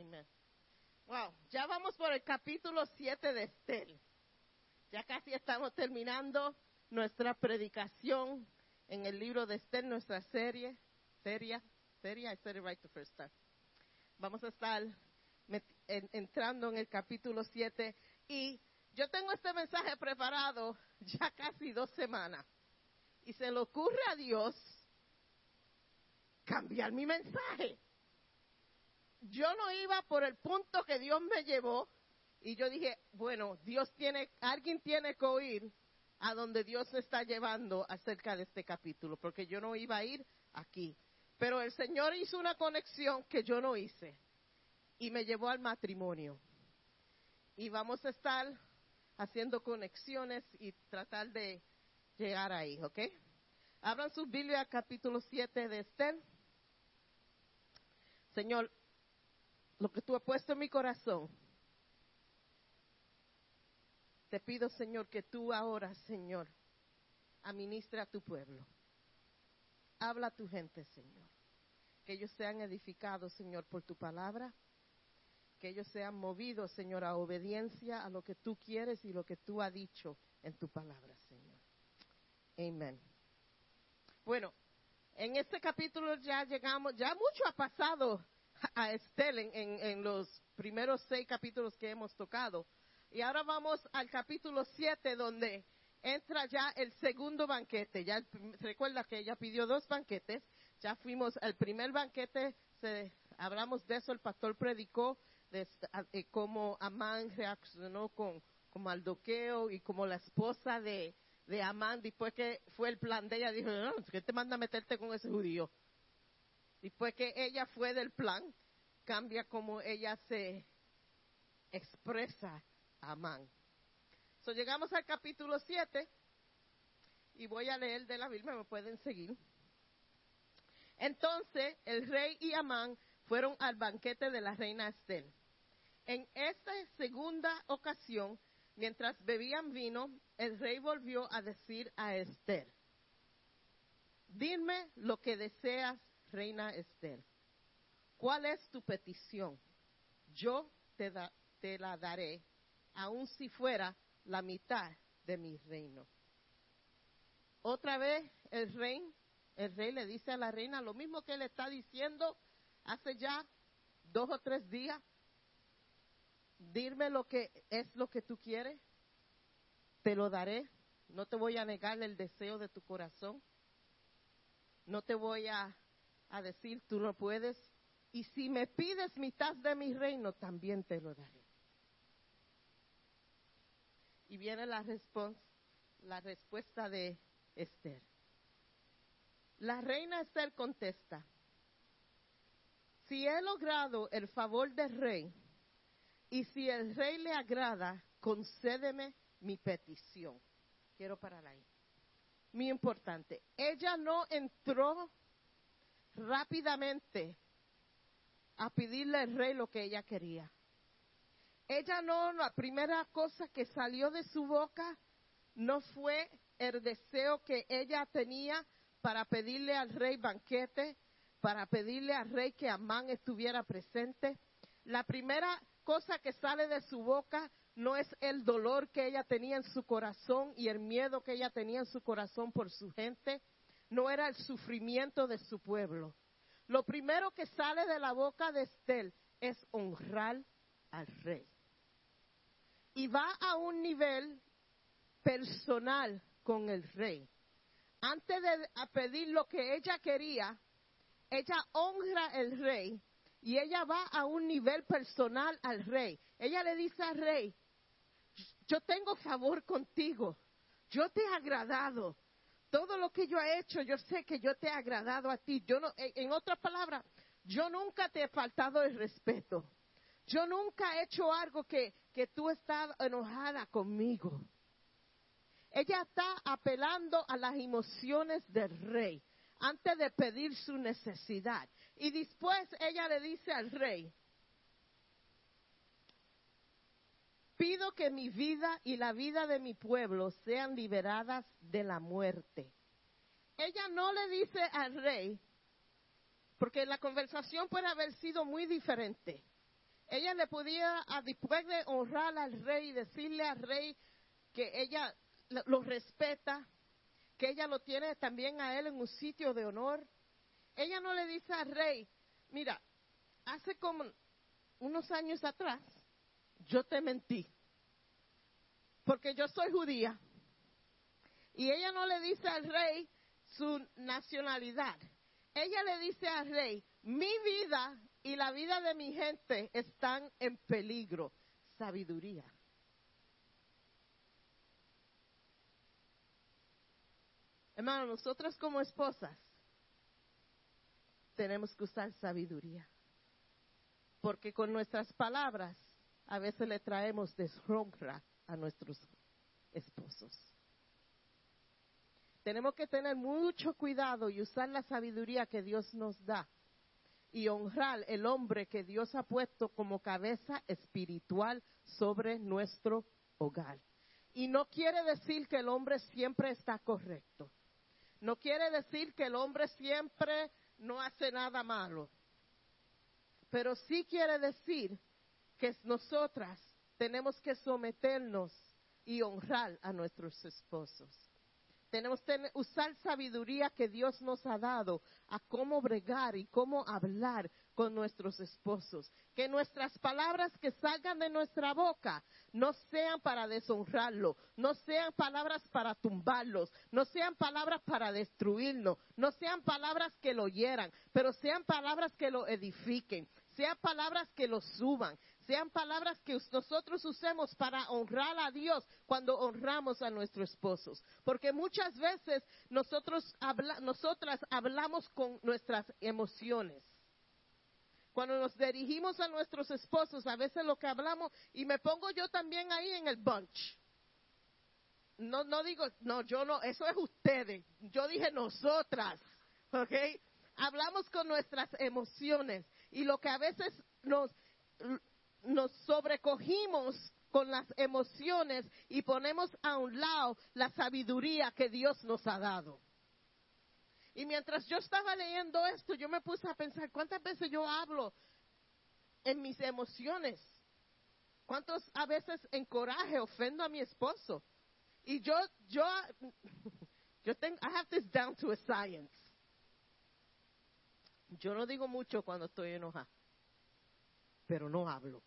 Amen. Wow, ya vamos por el capítulo 7 de Estel. Ya casi estamos terminando nuestra predicación en el libro de Estel, nuestra serie. Serie, serie, I said it right the first time. Vamos a estar entrando en el capítulo 7 y yo tengo este mensaje preparado ya casi dos semanas y se le ocurre a Dios cambiar mi mensaje. Yo no iba por el punto que Dios me llevó y yo dije, bueno, Dios tiene, alguien tiene que oír a donde Dios se está llevando acerca de este capítulo, porque yo no iba a ir aquí. Pero el Señor hizo una conexión que yo no hice y me llevó al matrimonio. Y vamos a estar haciendo conexiones y tratar de llegar ahí, ¿ok? Abran sus Biblia capítulo 7 de Esther. Señor, lo que tú has puesto en mi corazón, te pido, Señor, que tú ahora, Señor, administra a tu pueblo. Habla a tu gente, Señor. Que ellos sean edificados, Señor, por tu palabra. Que ellos sean movidos, Señor, a obediencia a lo que tú quieres y lo que tú has dicho en tu palabra, Señor. Amén. Bueno, en este capítulo ya llegamos, ya mucho ha pasado a Estel en, los primeros seis capítulos que hemos tocado. Y ahora vamos al capítulo siete donde entra ya el segundo banquete. Ya recuerda que ella pidió dos banquetes. Ya fuimos al primer banquete, hablamos de eso, el pastor predicó de, cómo Amán reaccionó con, con Maldoqueo y como la esposa de, de Amán, después que fue el plan de ella, dijo, no, ¿qué te manda a meterte con ese judío? Después que ella fue del plan, cambia como ella se expresa a Amán. So, llegamos al capítulo 7 y voy a leer de la Biblia, me pueden seguir. Entonces el rey y Amán fueron al banquete de la reina Esther. En esta segunda ocasión, mientras bebían vino, el rey volvió a decir a Esther, dime lo que deseas reina Esther, ¿cuál es tu petición? Yo te, la daré, aun si fuera la mitad de mi reino. Otra vez el rey, el rey le dice a la reina lo mismo que le está diciendo hace ya dos o tres días. Dime lo que es lo que tú quieres, te lo daré. No te voy a negar el deseo de tu corazón. No te voy a a decir, tú no puedes, y si me pides mitad de mi reino, también te lo daré. Y viene la, la respuesta de Esther. La reina Esther contesta, si he logrado el favor del rey, y si el rey le agrada, concédeme mi petición. Quiero parar ahí. Muy importante. Ella no entró rápidamente a pedirle al rey lo que ella quería. Ella no, la primera cosa que salió de su boca no fue el deseo que ella tenía para pedirle al rey banquete, para pedirle al rey que Amán estuviera presente. La primera cosa que sale de su boca no es el dolor que ella tenía en su corazón y el miedo que ella tenía en su corazón por su gente, no era el sufrimiento de su pueblo. Lo primero que sale de la boca de Estel es honrar al rey. Y va a un nivel personal con el rey. Antes de pedir lo que ella quería, ella honra al rey y ella va a un nivel personal al rey. Ella le dice al rey, yo tengo favor contigo, yo te he agradado, todo lo que yo he hecho, yo sé que yo te he agradado a ti. Yo no, en otras palabras, yo nunca te he faltado el respeto. Yo nunca he hecho algo que, que tú estás enojada conmigo. Ella está apelando a las emociones del rey antes de pedir su necesidad. Y después ella le dice al rey, Pido que mi vida y la vida de mi pueblo sean liberadas de la muerte. Ella no le dice al rey, porque la conversación puede haber sido muy diferente. ella le podía, después de honrar al rey, decirle al rey que ella lo respeta, que ella lo tiene también a él en un sitio de honor. Ella no le dice al rey, mira, hace como unos años atrás, yo te mentí, porque yo soy judía. Y ella no le dice al rey su nacionalidad. Ella le dice al rey, mi vida y la vida de mi gente están en peligro. Sabiduría. Hermano, nosotras como esposas tenemos que usar sabiduría. Porque con nuestras palabras a veces le traemos deshonra a nuestros esposos. Tenemos que tener mucho cuidado y usar la sabiduría que Dios nos da y honrar el hombre que Dios ha puesto como cabeza espiritual sobre nuestro hogar. Y no quiere decir que el hombre siempre está correcto. No quiere decir que el hombre siempre no hace nada malo. Pero sí quiere decir que nosotras tenemos que someternos y honrar a nuestros esposos. Tenemos que usar sabiduría que Dios nos ha dado a cómo bregar y cómo hablar con nuestros esposos. Que nuestras palabras que salgan de nuestra boca no sean para deshonrarlo, no sean palabras para tumbarlos, no sean palabras para destruirlo, no sean palabras que lo hieran, pero sean palabras que lo edifiquen, sean palabras que lo suban, sean palabras que nosotros usemos para honrar a Dios cuando honramos a nuestros esposos. Porque muchas veces nosotros nosotras hablamos con nuestras emociones. Cuando nos dirigimos a nuestros esposos, a veces lo que hablamos, y me pongo yo también ahí en el bunch. No, no digo, no, yo no, eso es ustedes. Yo dije nosotras, ¿ok? Hablamos con nuestras emociones y lo que a veces nos, nos sobrecogimos con las emociones y ponemos a un lado la sabiduría que Dios nos ha dado. Y mientras yo estaba leyendo esto, yo me puse a pensar, ¿cuántas veces yo hablo en mis emociones? ¿Cuántas a veces en coraje ofendo a mi esposo? Y yo, yo, yo tengo, I have this down to a science. Yo no digo mucho cuando estoy enojada, pero no hablo.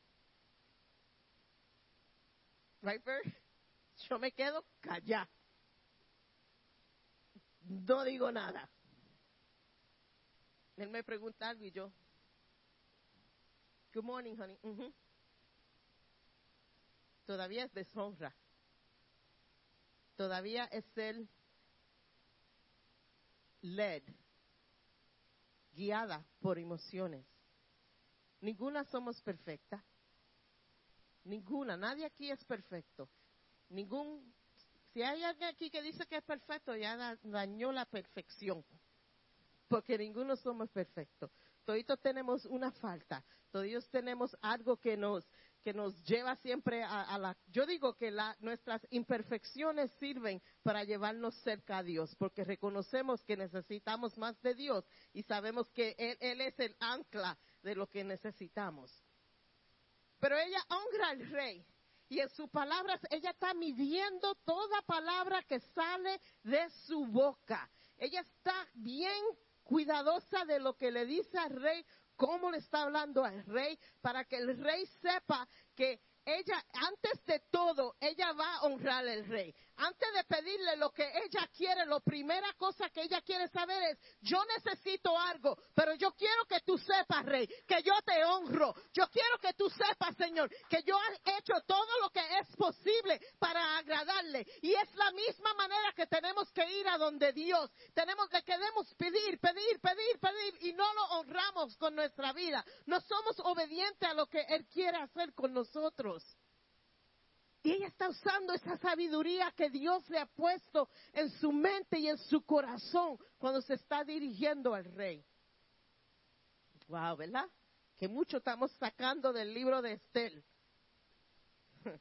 Yo me quedo callada. No digo nada. Él me pregunta algo y yo, Good morning, honey. Todavía es deshonra. Todavía es el led, guiada por emociones. Ninguna somos perfectas. Ninguna, nadie aquí es perfecto. Ningún, si hay alguien aquí que dice que es perfecto, ya dañó la perfección. Porque ninguno somos perfectos. Todos tenemos una falta. Todos tenemos algo que nos, que nos lleva siempre a, la... Yo digo que la, nuestras imperfecciones sirven para llevarnos cerca a Dios, porque reconocemos que necesitamos más de Dios y sabemos que Él, Él es el ancla de lo que necesitamos. Pero ella honra al rey. Y en sus palabras, ella está midiendo toda palabra que sale de su boca. Ella está bien cuidadosa de lo que le dice al rey, cómo le está hablando al rey, para que el rey sepa que ella, antes de todo, ella va a honrar al rey. Antes de pedirle lo que ella quiere, la primera cosa que ella quiere saber es, yo necesito algo, pero yo quiero que tú sepas, rey, que yo te honro. Yo quiero que tú sepas, Señor, que yo he hecho todo lo que es posible para agradarle. Y es la misma manera que tenemos que ir a donde Dios. Tenemos, que queremos pedir, pedir, pedir, pedir y no lo honramos con nuestra vida. No somos obedientes a lo que Él quiere hacer con nosotros. Y ella está usando esa sabiduría que Dios le ha puesto en su mente y en su corazón cuando se está dirigiendo al rey. Wow, ¿verdad? Que mucho estamos sacando del libro de Estel.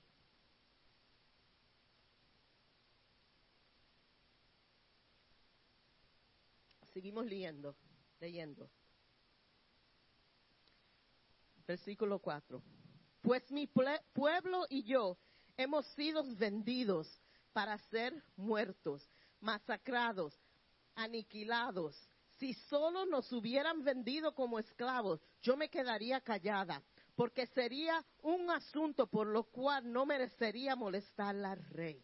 Seguimos leyendo, leyendo. versículo 4. Pues mi pueblo y yo hemos sido vendidos para ser muertos, masacrados, aniquilados. Si solo nos hubieran vendido como esclavos, yo me quedaría callada, porque sería un asunto por lo cual no merecería molestar al rey.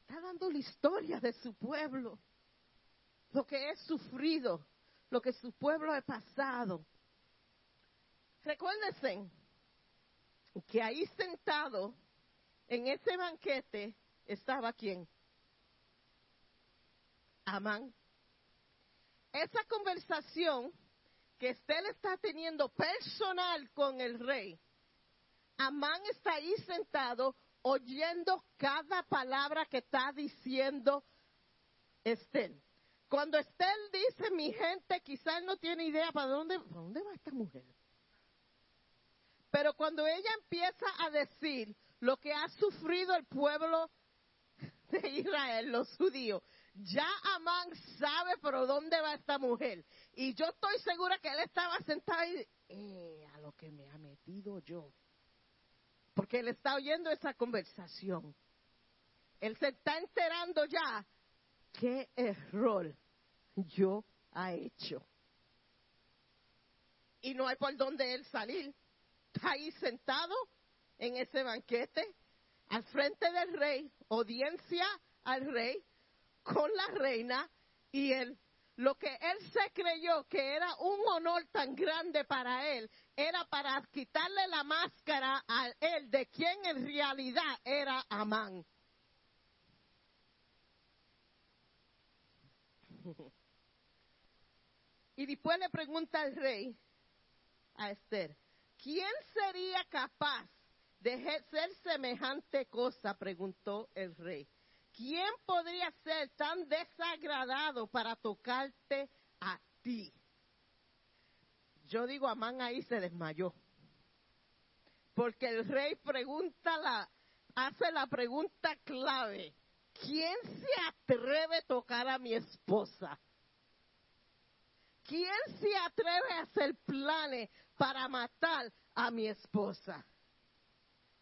Está dando la historia de su pueblo, lo que es sufrido, lo que su pueblo ha pasado. Recuérdense que ahí sentado en ese banquete estaba quién? Amán. Esa conversación que Estel está teniendo personal con el rey, Amán está ahí sentado oyendo cada palabra que está diciendo Estel. Cuando Estel dice, mi gente quizás no tiene idea para dónde, para dónde va esta mujer. Pero cuando ella empieza a decir lo que ha sufrido el pueblo de Israel, los judíos, ya Amán sabe por dónde va esta mujer. Y yo estoy segura que él estaba sentado y, eh, a lo que me ha metido yo. Porque él está oyendo esa conversación. Él se está enterando ya qué error yo ha hecho. Y no hay por dónde él salir. Está ahí sentado en ese banquete, al frente del rey, audiencia al rey, con la reina, y él, lo que él se creyó que era un honor tan grande para él, era para quitarle la máscara a él de quien en realidad era Amán. Y después le pregunta al rey, a Esther, ¿quién sería capaz de hacer semejante cosa? preguntó el rey. ¿Quién podría ser tan desagradado para tocarte a ti? Yo digo, Amán ahí se desmayó. Porque el rey pregunta la, hace la pregunta clave. ¿Quién se atreve a tocar a mi esposa? ¿Quién se atreve a hacer planes para matar a mi esposa?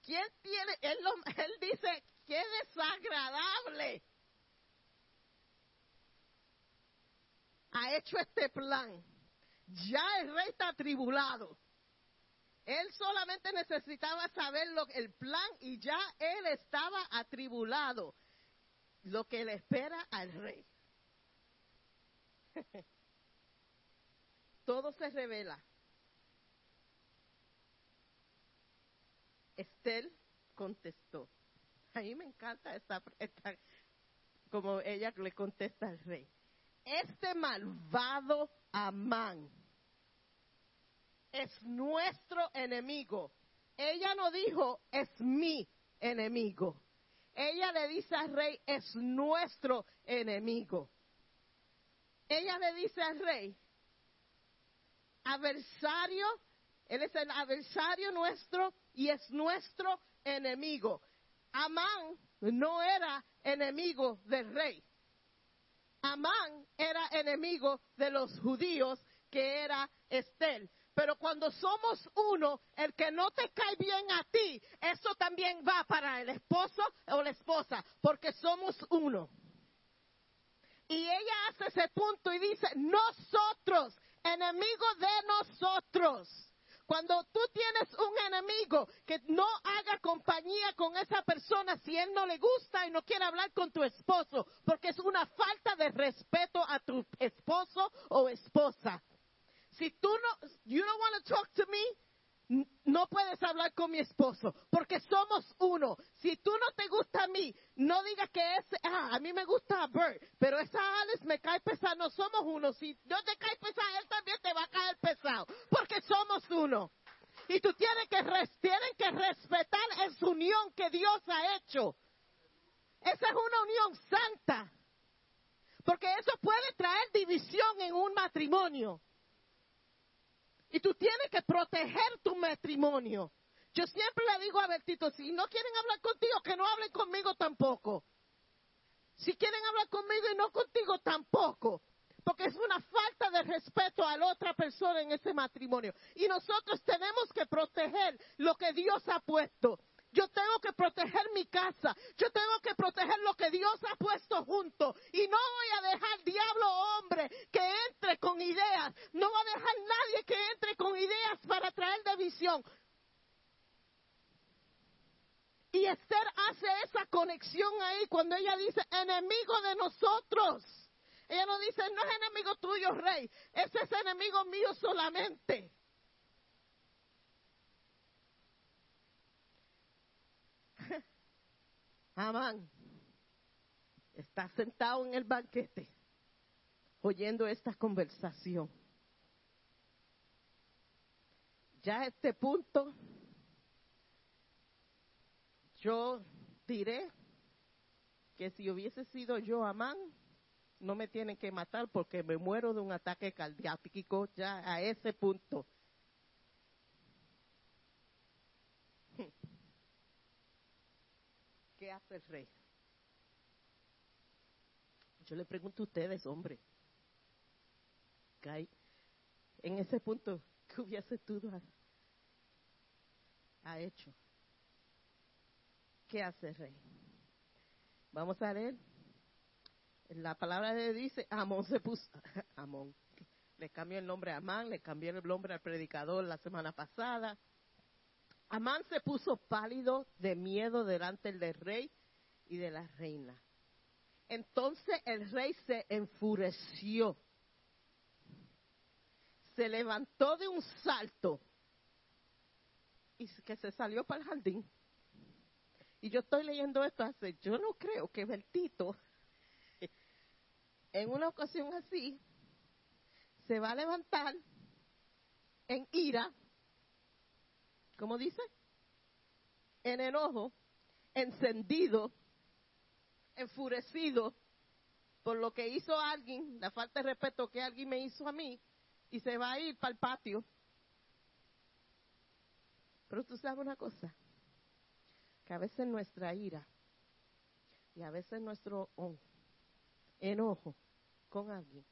¿Quién tiene? Él, dice, qué desagradable. Ha hecho este plan. Ya el rey está atribulado. Él solamente necesitaba saber el plan y ya él estaba atribulado. Lo que le espera al rey. Todo se revela. Estel contestó. A mí me encanta esta, esta, como ella le contesta al rey. Este malvado Amán es nuestro enemigo. Ella no dijo es mi enemigo. Ella le dice al rey es nuestro enemigo. Ella le dice al rey, adversario, él es el adversario nuestro y es nuestro enemigo. Amán no era enemigo del rey. Amán era enemigo de los judíos, que era Estel. Pero cuando somos uno, el que no te cae bien a ti, eso también va para el esposo o la esposa, porque somos uno. Y ella hace ese punto y dice, nosotros, enemigos de nosotros. Cuando tú tienes un enemigo que no haga compañía con esa persona si él no le gusta y no quiere hablar con tu esposo, porque es una falta de respeto a tu esposo o esposa. Si tú no, you don't want to talk to me, no puedes hablar con mi esposo, porque somos uno. Si tú no te gusta a mí, no digas que es, ah, a mí me gusta a Bert, pero esa Alice me cae pesado. No somos uno. Si no te cae pesado, él también te va a caer pesado, porque somos uno. Y tú tienes que, que respetar esa unión que Dios ha hecho. Esa es una unión santa. Porque eso puede traer división en un matrimonio. Y tú tienes que proteger tu matrimonio. Yo siempre le digo a Bertito, si no quieren hablar contigo, que no hablen conmigo tampoco. Si quieren hablar conmigo y no contigo tampoco. porque es una falta de respeto a la otra persona en ese matrimonio. Y nosotros tenemos que proteger lo que Dios ha puesto. Yo tengo que proteger mi casa. Yo tengo que proteger lo que Dios ha puesto junto. Y no voy a dejar diablo hombre que entre con ideas. No voy a dejar nadie que entre con ideas para traer división. Y Esther hace esa conexión ahí cuando ella dice enemigo de nosotros. Ella no dice, no es enemigo tuyo, rey. Ese es enemigo mío solamente. Amán está sentado en el banquete oyendo esta conversación. Ya a este punto, yo diré que si hubiese sido yo Amán, no me tienen que matar porque me muero de un ataque cardíaco ya a ese punto. ¿Qué hace el rey? Yo le pregunto a ustedes, hombre, en ese punto, ¿qué hubiese tú ha hecho? ¿Qué hace el rey? Vamos a leer. La palabra de dice, Amón se puso, Amón, le cambió el nombre a Amán, le cambió el nombre al predicador la semana pasada. Amán se puso pálido de miedo delante del rey y de la reina. Entonces el rey se enfureció, se levantó de un salto y que se salió para el jardín. Y yo estoy leyendo esto hace, yo no creo que Bertito, en una ocasión así, se va a levantar en ira ¿cómo dice? En enojo, encendido, enfurecido por lo que hizo alguien, la falta de respeto que alguien me hizo a mí, y se va a ir para el patio. Pero tú sabes una cosa, que a veces nuestra ira y a veces nuestro enojo con alguien,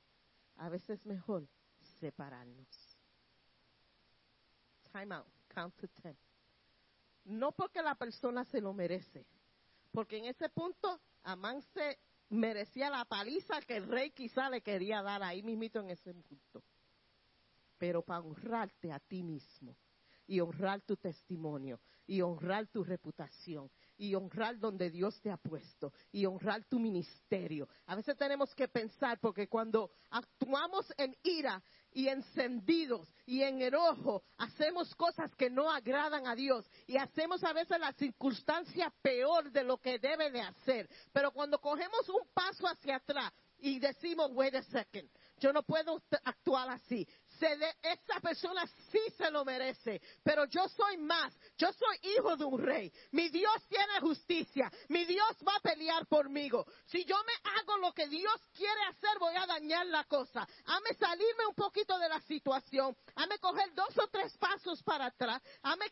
a veces es mejor separarnos. Time out count to ten. No porque la persona se lo merece, porque en ese punto Amán merecía la paliza que el rey quizá le quería dar ahí mismito en ese punto. Pero para honrarte a ti mismo y honrar tu testimonio y honrar tu reputación y honrar donde Dios te ha puesto y honrar tu ministerio. A veces tenemos que pensar porque cuando actuamos en ira y encendidos y en enojo hacemos cosas que no agradan a Dios y hacemos a veces la circunstancia peor de lo que debe de hacer. Pero cuando cogemos un paso hacia atrás y decimos, wait a second, yo no puedo actuar así esa persona sí se lo merece, pero yo soy más, yo soy hijo de un rey, mi Dios tiene justicia, mi Dios va a pelear pormigo. Si yo me hago lo que Dios quiere hacer, voy a dañar la cosa. Hame salirme un poquito de la situación, hame coger dos o tres pasos para atrás, hame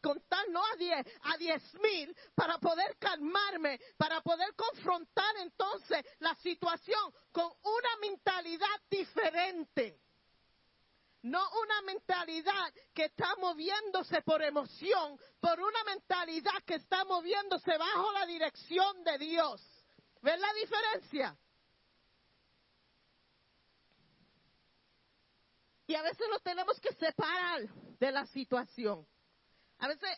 contar no a diez, a diez mil, para poder calmarme, para poder confrontar entonces la situación con una mentalidad diferente no una mentalidad que está moviéndose por emoción, por una mentalidad que está moviéndose bajo la dirección de Dios. ¿Ven la diferencia? Y a veces nos tenemos que separar de la situación. A veces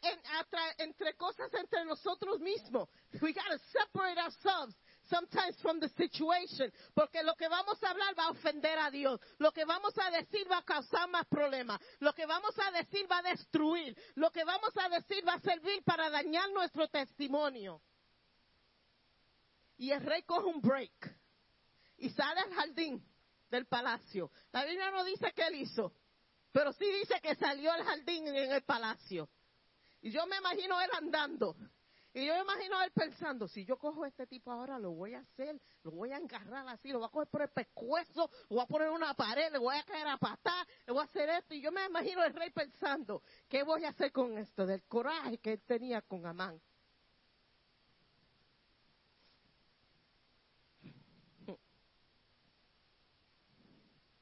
entre cosas entre nosotros mismos. We gotta separate ourselves sometimes from the situation, porque lo que vamos a hablar va a ofender a Dios, lo que vamos a decir va a causar más problemas, lo que vamos a decir va a destruir, lo que vamos a decir va a servir para dañar nuestro testimonio. Y el rey coge un break y sale al jardín del palacio. La Biblia no dice qué él hizo, pero sí dice que salió al jardín en el palacio. Y yo me imagino él andando y yo me imagino a él pensando, si yo cojo a este tipo ahora, lo voy a hacer, lo voy a engarrar así, lo voy a coger por el pescuezo, lo voy a poner en una pared, le voy a caer a patar, le voy a hacer esto. Y yo me imagino al rey pensando, ¿qué voy a hacer con esto? Del coraje que él tenía con Amán.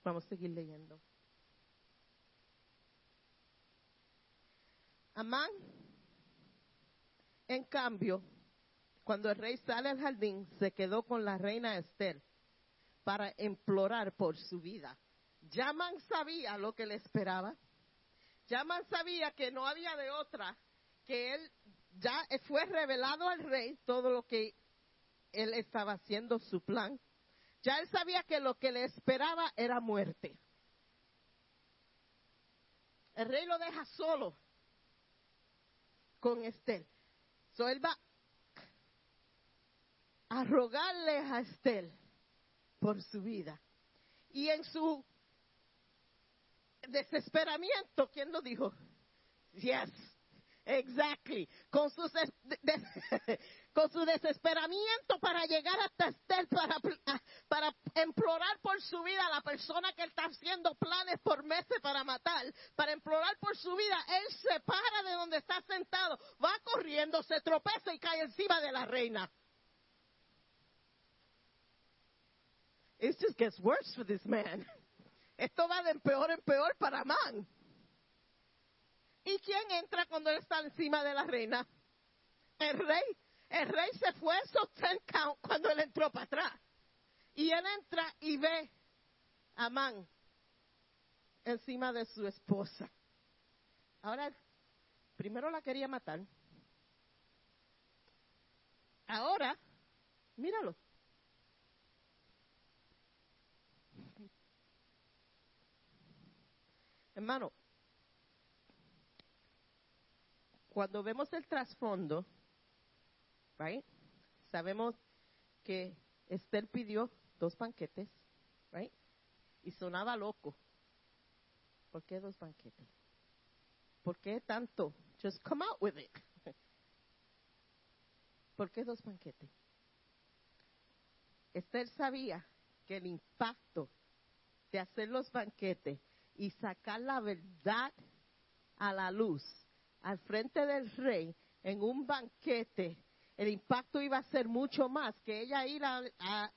Vamos a seguir leyendo. Amán, en cambio, cuando el rey sale al jardín, se quedó con la reina Esther para implorar por su vida. Yaman sabía lo que le esperaba. Yaman sabía que no había de otra, que él ya fue revelado al rey todo lo que él estaba haciendo, su plan. Ya él sabía que lo que le esperaba era muerte. El rey lo deja solo con Estel. So él va a rogarle a Estel por su vida. Y en su desesperamiento, ¿quién lo dijo? Yes, exactly. Con su, con su desesperamiento para llegar hasta Estel, para, para implorar por su vida la persona que está haciendo planes por meses para matar, para implorar por su vida, él se para de donde está sentado, va corriendo, se tropeza y cae encima de la reina. It just gets worse for this man. Esto va de peor en peor para Man. ¿Y quién entra cuando él está encima de la reina? El rey. El rey se fue esos ten count cuando él entró para atrás. Y él entra y ve a Man encima de su esposa. Ahora, primero la quería matar. Ahora, míralo. Hermano, cuando vemos el trasfondo, right, sabemos que Esther pidió dos banquetes, right, y sonaba loco. ¿Por qué dos banquetes? ¿Por qué tanto? Just come out with it. ¿Por qué dos banquetes? Esther sabía que el impacto de hacer los banquetes y sacar la verdad a la luz al frente del rey en un banquete, el impacto iba a ser mucho más que ella ir a,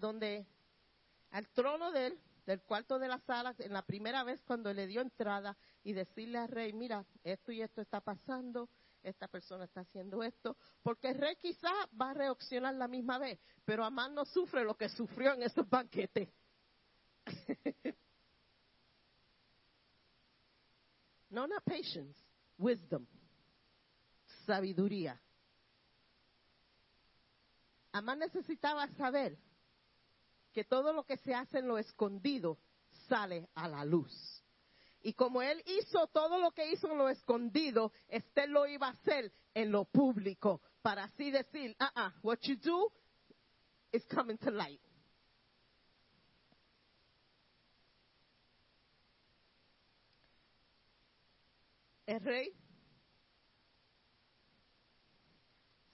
donde, al trono de él, del cuarto de la sala, en la primera vez cuando le dio entrada y decirle al rey, mira, esto y esto está pasando, esta persona está haciendo esto, porque el rey quizás va a reaccionar la misma vez, pero Amán no sufre lo que sufrió en esos banquetes. No not patience, wisdom, sabiduría. Amán necesitaba saber que todo lo que se hace en lo escondido sale a la luz. Y como él hizo todo lo que hizo en lo escondido, este lo iba a hacer en lo público, para así decir, ah, -uh, what you do is coming to light. El rey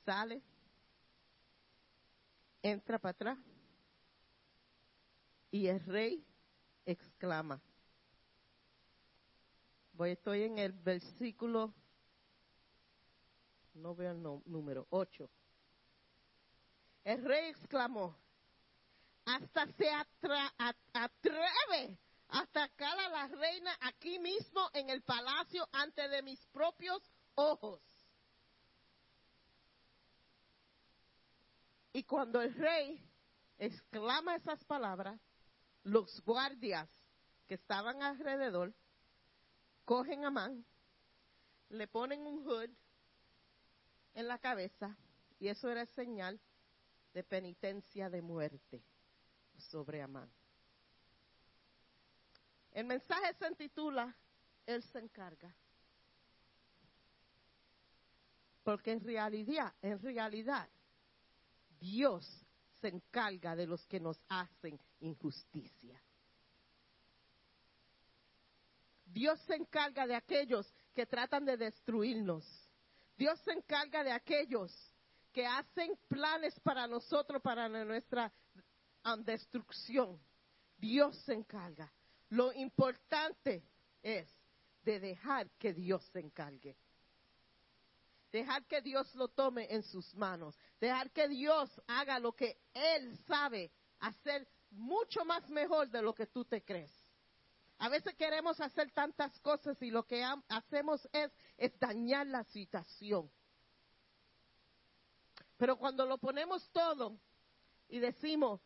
sale, entra para atrás y el rey exclama. Voy, estoy en el versículo, no veo el número, 8. El rey exclamó, hasta se atreve atacar a la reina aquí mismo en el palacio ante de mis propios ojos. Y cuando el rey exclama esas palabras, los guardias que estaban alrededor cogen a Man, le ponen un hood en la cabeza y eso era señal de penitencia de muerte sobre Amán. El mensaje se titula Él se encarga. Porque en realidad, en realidad, Dios se encarga de los que nos hacen injusticia. Dios se encarga de aquellos que tratan de destruirnos. Dios se encarga de aquellos que hacen planes para nosotros, para nuestra um, destrucción. Dios se encarga. Lo importante es de dejar que Dios se encargue. Dejar que Dios lo tome en sus manos. Dejar que Dios haga lo que Él sabe hacer mucho más mejor de lo que tú te crees. A veces queremos hacer tantas cosas y lo que hacemos es, dañar la situación. Pero cuando lo ponemos todo y decimos,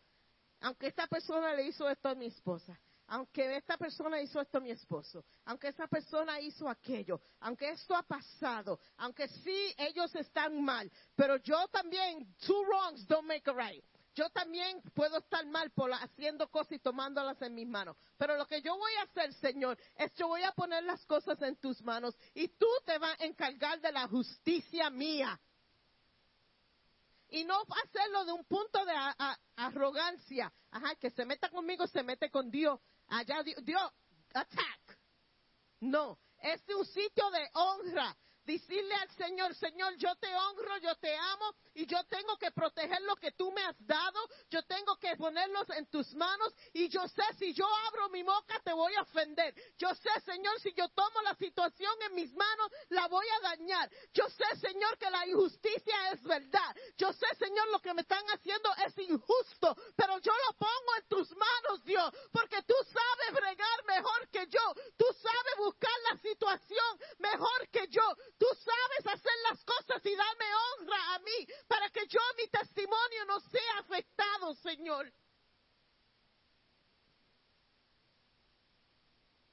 aunque esta persona le hizo esto a mi esposa, aunque esta persona hizo esto a mi esposo, aunque esa persona hizo aquello, aunque esto ha pasado, aunque sí ellos están mal, pero yo también, two wrongs don't make a right. Yo también puedo estar mal por haciendo cosas y tomándolas en mis manos. Pero lo que yo voy a hacer, Señor, es yo voy a poner las cosas en tus manos y tú te vas a encargar de la justicia mía. Y no hacerlo de un punto de arrogancia. Ajá, que se meta conmigo, se mete con Dios. Allá Dios, attack. No, es un sitio de honra. Decirle al Señor, Señor, yo te honro, yo te amo y yo tengo que proteger lo que tú me has dado. Yo tengo que ponerlos en tus manos y yo sé si yo abro mi boca te voy a ofender. Yo sé, Señor, si yo tomo la situación en mis manos la voy a dañar. Yo sé, Señor, que la injusticia es verdad. Yo sé, Señor, lo que me están haciendo es injusto, pero yo lo pongo en tus manos, Dios, porque tú sabes bregar mejor que yo. Tú sabes buscar la situación mejor que yo. Tú sabes hacer las cosas y darme honra a mí para que yo, mi testimonio, no sea afectado, Señor.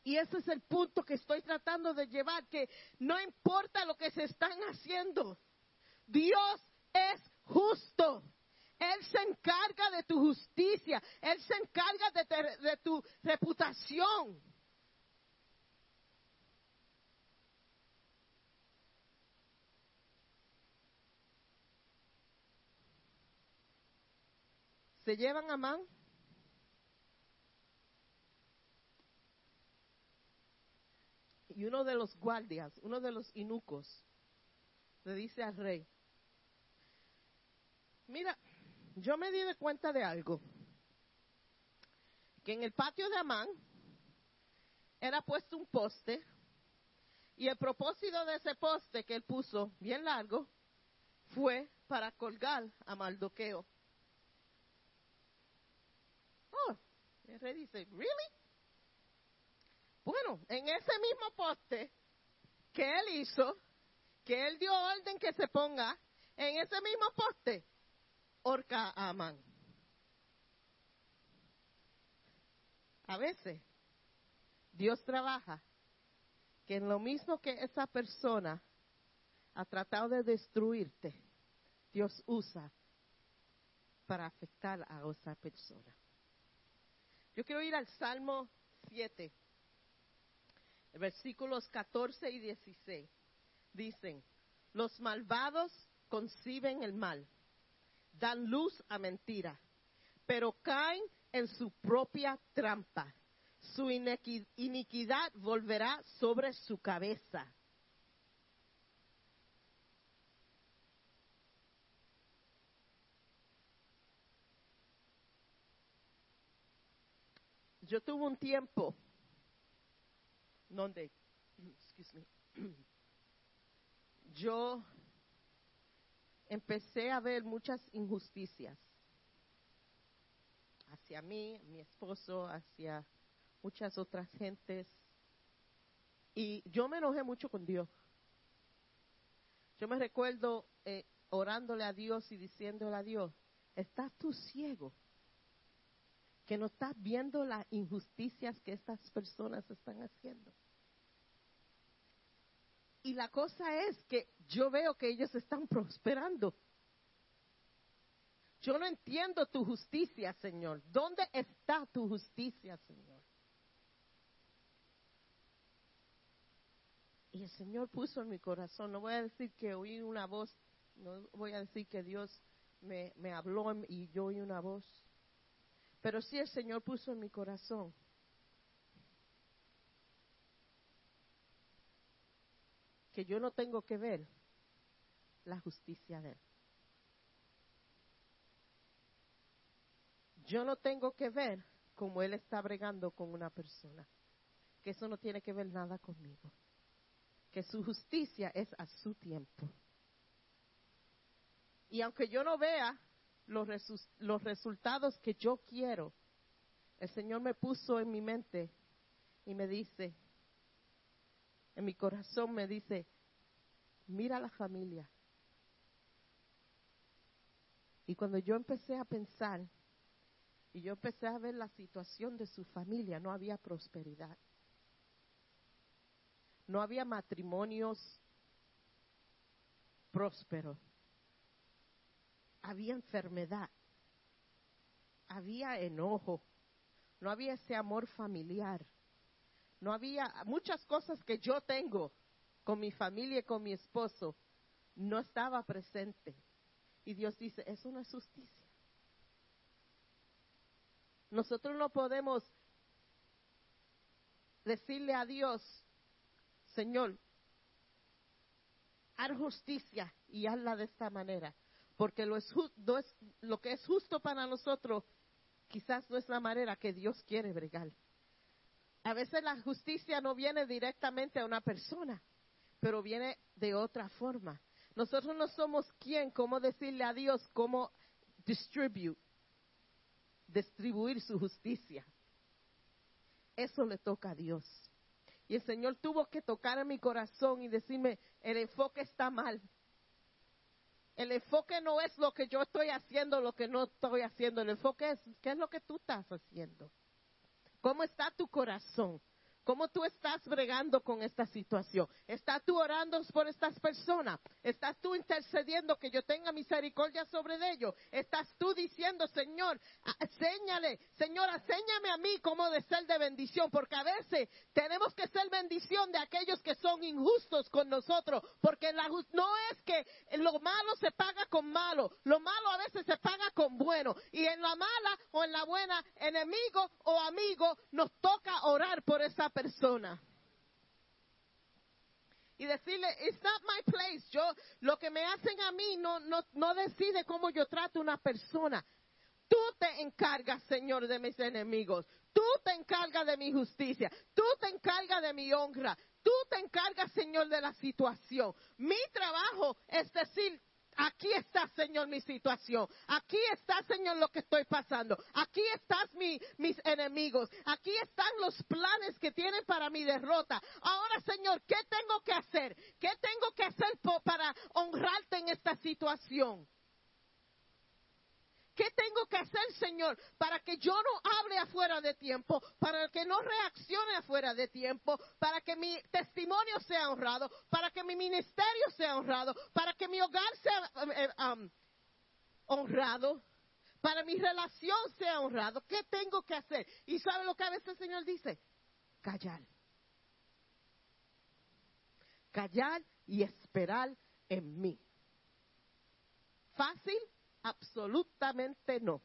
Y ese es el punto que estoy tratando de llevar, que no importa lo que se están haciendo, Dios es justo. Él se encarga de tu justicia, Él se encarga de, de tu reputación. Se llevan a Man. Y uno de los guardias, uno de los inucos, le dice al rey, mira, yo me di de cuenta de algo, que en el patio de Amán era puesto un poste, y el propósito de ese poste que él puso, bien largo, fue para colgar a Maldoqueo. El rey dice, ¿really? Bueno, en ese mismo poste que él hizo, que él dio orden que se ponga, en ese mismo poste, orca a Amán. A veces, Dios trabaja que en lo mismo que esa persona ha tratado de destruirte, Dios usa para afectar a esa persona. Yo quiero ir al Salmo 7, versículos 14 y 16. Dicen, los malvados conciben el mal, dan luz a mentira, pero caen en su propia trampa. Su iniquidad volverá sobre su cabeza. Yo tuve un tiempo donde, yo empecé a ver muchas injusticias hacia mí, mi esposo, hacia muchas otras gentes. Y yo me enojé mucho con Dios. Yo me recuerdo eh, orándole a Dios y diciéndole a Dios, ¿estás tú ciego? Que no estás viendo las injusticias que estas personas están haciendo. Y la cosa es que yo veo que ellos están prosperando. Yo no entiendo tu justicia, Señor. ¿Dónde está tu justicia, Señor? Y el Señor puso en mi corazón, no voy a decir que oí una voz, no voy a decir que Dios me, me habló y yo oí una voz pero sí el Señor puso en mi corazón que yo no tengo que ver la justicia de Él. Yo no tengo que ver cómo Él está bregando con una persona. Que eso no tiene que ver nada conmigo. Que su justicia es a su tiempo. Y aunque yo no vea los, los resultados que yo quiero, el Señor me puso en mi mente y me dice, en mi corazón me dice, mira la familia. Y cuando yo empecé a pensar y yo empecé a ver la situación de su familia, no había prosperidad. No había matrimonios prósperos. Había enfermedad. Había enojo. No había ese amor familiar. No había muchas cosas que yo tengo con mi familia y con mi esposo. No estaba presente. Y Dios dice, eso no es justicia. Nosotros no podemos decirle a Dios, Señor, haz justicia y hazla de esta manera, porque lo, es, lo que es justo para nosotros quizás no es la manera que Dios quiere bregar. A veces la justicia no viene directamente a una persona, pero viene de otra forma. Nosotros no somos quien, cómo decirle a Dios cómo distribuir su justicia. Eso le toca a Dios. Y el Señor tuvo que tocar en mi corazón y decirme, el enfoque está mal. El enfoque no es lo que yo estoy haciendo, lo que no estoy haciendo. El enfoque es, ¿qué es lo que tú estás haciendo? ¿Cómo está tu corazón? ¿Cómo tú estás bregando con esta situación? ¿Estás tú orando por estas personas? ¿Estás tú intercediendo que yo tenga misericordia sobre ellos? ¿Estás tú diciendo, Señor, señale, Señora, enséñame a mí cómo de ser de bendición? Porque a veces tenemos que ser bendición de aquellos que son injustos con nosotros. Porque no es que lo malo se paga con malo. Lo malo a veces se paga con bueno. Y en la mala o en la buena, enemigo o amigo, nos toca orar por esa persona. Y decirle, it's not my place. Yo, lo que me hacen a mí no, no, no decide cómo yo trato a una persona. Tú te encargas, Señor, de mis enemigos. Tú te encargas de mi justicia. Tú te encargas de mi honra. Tú te encargas, Señor, de la situación. Mi trabajo es decir, Aquí está, Señor, mi situación. Aquí está, Señor, lo que estoy pasando. Aquí están mis enemigos. Aquí están los planes que tienen para mi derrota. Ahora, Señor, ¿qué tengo que hacer? ¿Qué tengo que hacer para honrarte en esta situación? ¿Qué tengo que hacer, Señor, para que yo no hable afuera de tiempo, para que no reaccione afuera de tiempo, para que mi testimonio sea honrado, para que mi ministerio sea honrado, para que mi hogar sea eh, honrado, para mi relación sea honrado? ¿Qué tengo que hacer? ¿Y sabe lo que a veces el Señor dice? Callar. Callar y esperar en mí. ¿Fácil? Absolutamente no.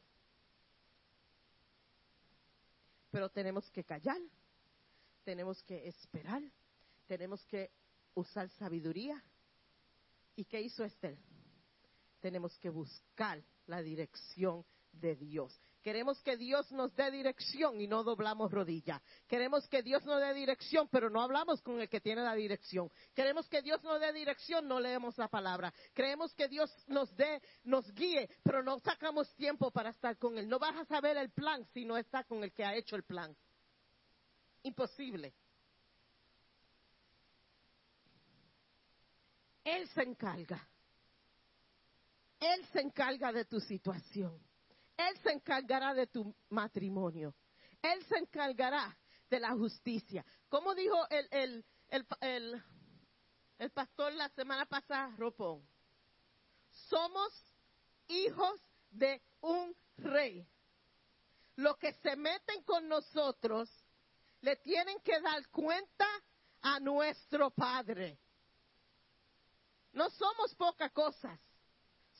Pero tenemos que callar, tenemos que esperar, tenemos que usar sabiduría. ¿Y qué hizo Esther? Tenemos que buscar la dirección de Dios. Queremos que Dios nos dé dirección y no doblamos rodilla. Queremos que Dios nos dé dirección, pero no hablamos con el que tiene la dirección. Queremos que Dios nos dé dirección, no leemos la palabra. Queremos que Dios nos dé, nos guíe, pero no sacamos tiempo para estar con Él. No vas a saber el plan si no está con el que ha hecho el plan. Imposible. Él se encarga. Él se encarga de tu situación. Él se encargará de tu matrimonio. Él se encargará de la justicia. Como dijo el, el, pastor la semana pasada, Ropón, somos hijos de un rey. Los que se meten con nosotros le tienen que dar cuenta a nuestro Padre. No somos pocas cosas.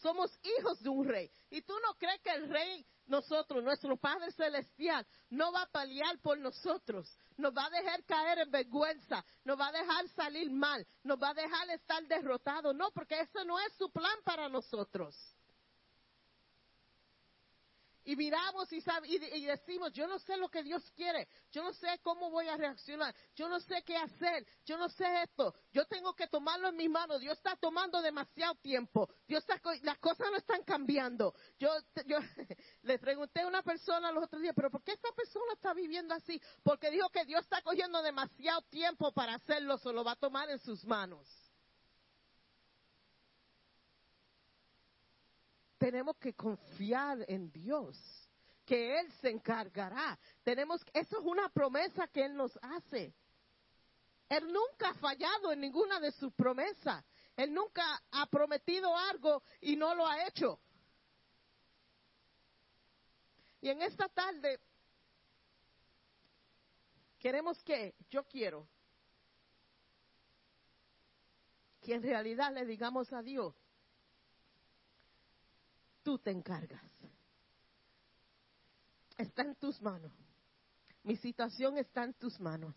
Somos hijos de un rey. Y tú no crees que el rey, nosotros, nuestro Padre Celestial, no va a paliar por nosotros. Nos va a dejar caer en vergüenza. Nos va a dejar salir mal. Nos va a dejar estar derrotados. No, porque ese no es su plan para nosotros. Y miramos y, y, decimos, yo no sé lo que Dios quiere, yo no sé cómo voy a reaccionar, yo no sé qué hacer, yo no sé esto, yo tengo que tomarlo en mis manos, Dios está tomando demasiado tiempo, Dios está, las cosas no están cambiando. Yo, yo le pregunté a una persona los otros días, pero ¿por qué esta persona está viviendo así? Porque dijo que Dios está cogiendo demasiado tiempo para hacerlo, se lo va a tomar en sus manos. Tenemos que confiar en Dios, que Él se encargará. Tenemos, eso es una promesa que Él nos hace. Él nunca ha fallado en ninguna de sus promesas. Él nunca ha prometido algo y no lo ha hecho. Y en esta tarde queremos que, yo quiero, que en realidad le digamos a Dios, tú te encargas. Está en tus manos. Mi situación está en tus manos.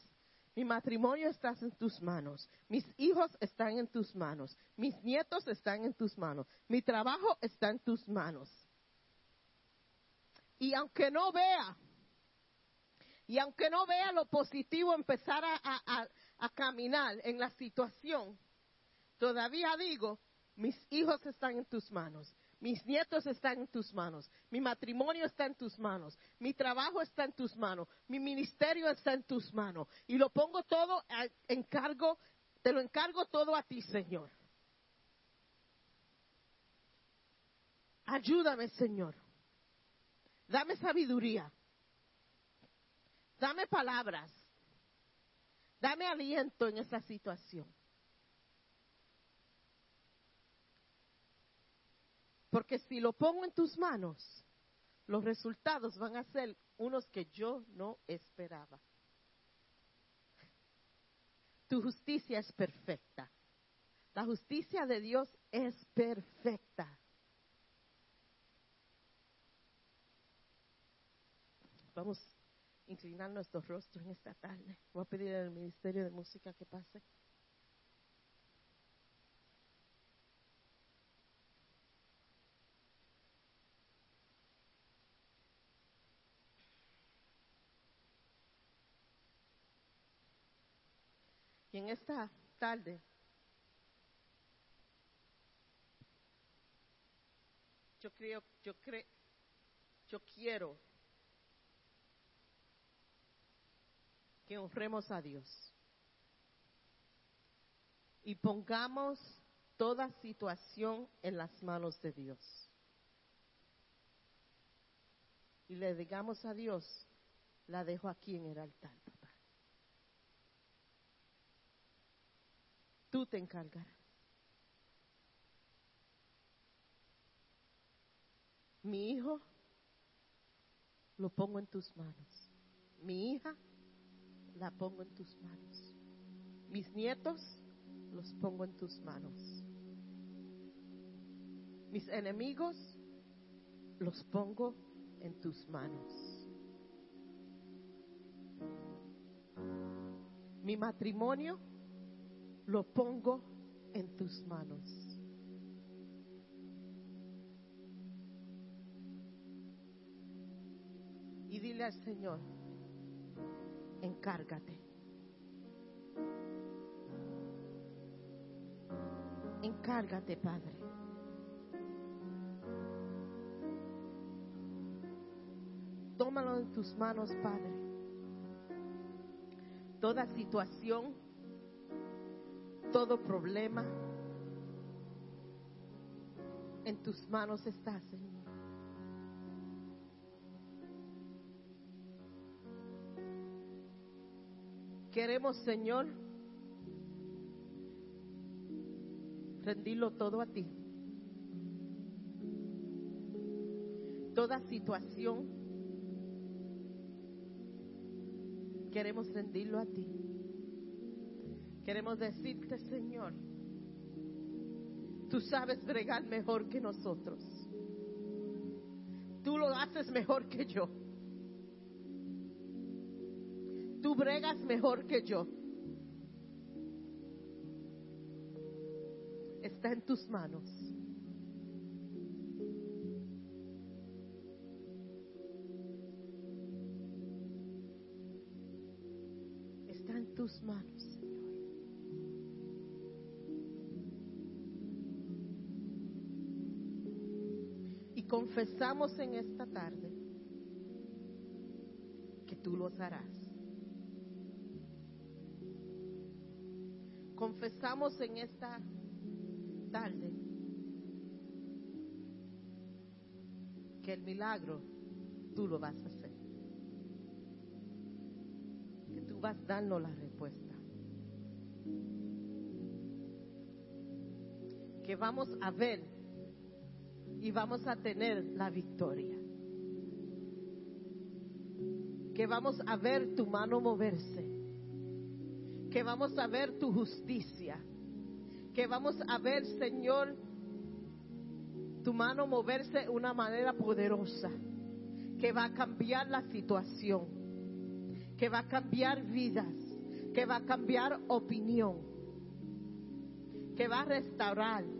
Mi matrimonio está en tus manos. Mis hijos están en tus manos. Mis nietos están en tus manos. Mi trabajo está en tus manos. Y aunque no vea, y aunque no vea lo positivo empezar a, a- caminar en la situación, todavía digo, mis hijos están en tus manos. Mis nietos están en tus manos. Mi matrimonio está en tus manos. Mi trabajo está en tus manos. Mi ministerio está en tus manos. Y lo pongo todo a encargo, te lo encargo todo a ti, Señor. Ayúdame, Señor. Dame sabiduría. Dame palabras. Dame aliento en esa situación. Porque si lo pongo en tus manos, los resultados van a ser unos que yo no esperaba. Tu justicia es perfecta. La justicia de Dios es perfecta. Vamos a inclinar nuestros rostros en esta tarde. Voy a pedir al Ministerio de Música que pase. En esta tarde yo creo, yo creo, yo quiero que honremos a Dios y pongamos toda situación en las manos de Dios. Y le digamos a Dios, la dejo aquí en el altar. Tú te encargarás. Mi hijo lo pongo en tus manos. Mi hija la pongo en tus manos. Mis nietos los pongo en tus manos. Mis enemigos los pongo en tus manos. Mi matrimonio lo pongo en tus manos. Y dile al Señor, encárgate. Encárgate, Padre. Tómalo en tus manos, Padre. Toda situación, todo problema, en tus manos está, Señor. Queremos, Señor, rendirlo todo a ti. Toda situación, queremos rendirlo a ti. Queremos decirte, Señor, tú sabes bregar mejor que nosotros. Tú lo haces mejor que yo. Tú bregas mejor que yo. Está en tus manos. Está en tus manos. Confesamos en esta tarde que tú los harás. Confesamos en esta tarde que el milagro tú lo vas a hacer. Que tú vas darnos la respuesta. Que vamos a ver y vamos a tener la victoria. Que vamos a ver tu mano moverse. Que vamos a ver tu justicia. Que vamos a ver, Señor, tu mano moverse de una manera poderosa que va a cambiar la situación, que va a cambiar vidas, que va a cambiar opinión, que va a restaurar.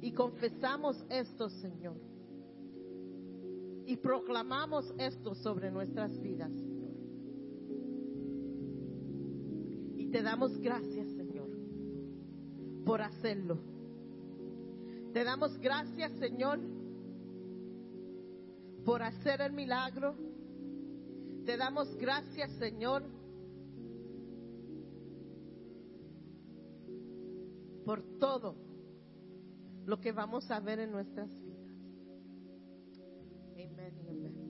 Y confesamos esto, Señor. Y proclamamos esto sobre nuestras vidas, Señor. Y te damos gracias, Señor, por hacerlo. Te damos gracias, Señor, por hacer el milagro. Te damos gracias, Señor, por todo lo que vamos a ver en nuestras vidas. Amén y amén.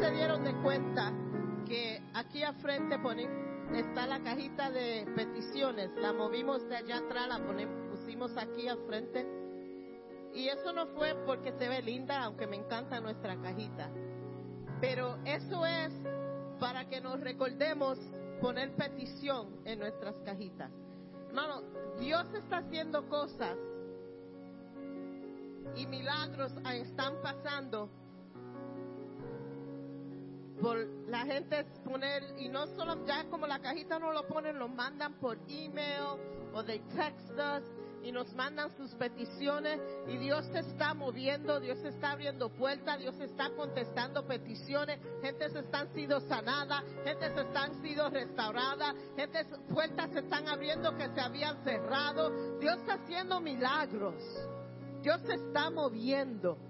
Se dieron de cuenta que aquí al frente está la cajita de peticiones. La movimos de allá atrás, la pusimos aquí al frente. Y eso no fue porque se ve linda, aunque me encanta nuestra cajita. Pero eso es para que nos recordemos poner petición en nuestras cajitas. Hermano, Dios está haciendo cosas y milagros están pasando la gente poner, y no solo ya como la cajita no lo ponen, lo mandan por email o de textos y nos mandan sus peticiones. Y Dios se está moviendo, Dios está abriendo puertas, Dios está contestando peticiones, gente se están siendo sanada, gente se están siendo restaurada, gente puertas se están abriendo que se habían cerrado, Dios está haciendo milagros, Dios se está moviendo.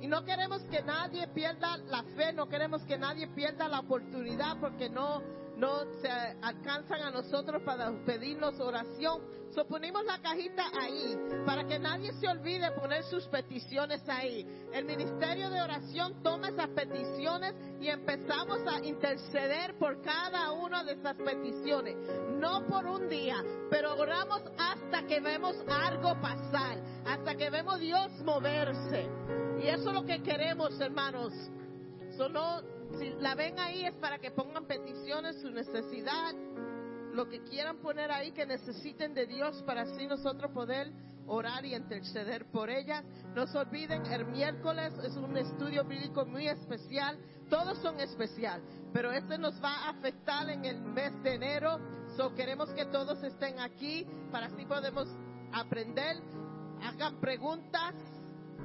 Y no queremos que nadie pierda la fe, no queremos que nadie pierda la oportunidad porque no, no se alcanzan a nosotros para pedirnos oración. So ponemos la cajita ahí para que nadie se olvide poner sus peticiones ahí. El ministerio de oración toma esas peticiones y empezamos a interceder por cada una de esas peticiones. No por un día, pero oramos hasta que vemos algo pasar, hasta que vemos Dios moverse. Y eso es lo que queremos, hermanos. Solo, si la ven ahí es para que pongan peticiones, su necesidad, lo que quieran poner ahí que necesiten de Dios para así nosotros poder orar y interceder por ellas. No se olviden, el miércoles es un estudio bíblico muy especial. Todos son especial, pero este nos va a afectar en el mes de enero. So queremos que todos estén aquí para así podemos aprender. Hagan preguntas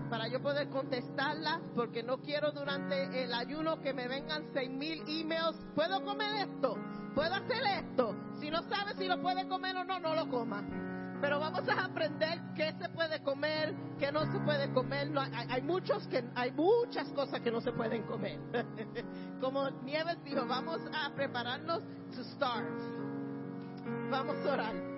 para yo poder contestarlas, porque no quiero durante el ayuno que me vengan seis mil emails. ¿Puedo comer esto? ¿Puedo hacer esto? Si no sabes si lo puede comer o no, no lo coma. Pero vamos a aprender qué se puede comer, qué no se puede comer. hay, muchos que, hay muchas cosas que no se pueden comer. Como Nieves dijo, vamos a prepararnos to starve. Vamos a orar.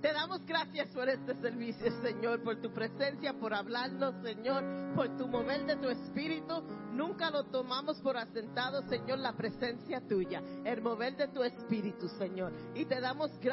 Te damos gracias por este servicio, Señor, por tu presencia, por hablarnos, Señor, por tu mover de tu espíritu. Nunca lo tomamos por asentado, Señor, la presencia tuya, el mover de tu espíritu, Señor. Y te damos gracias.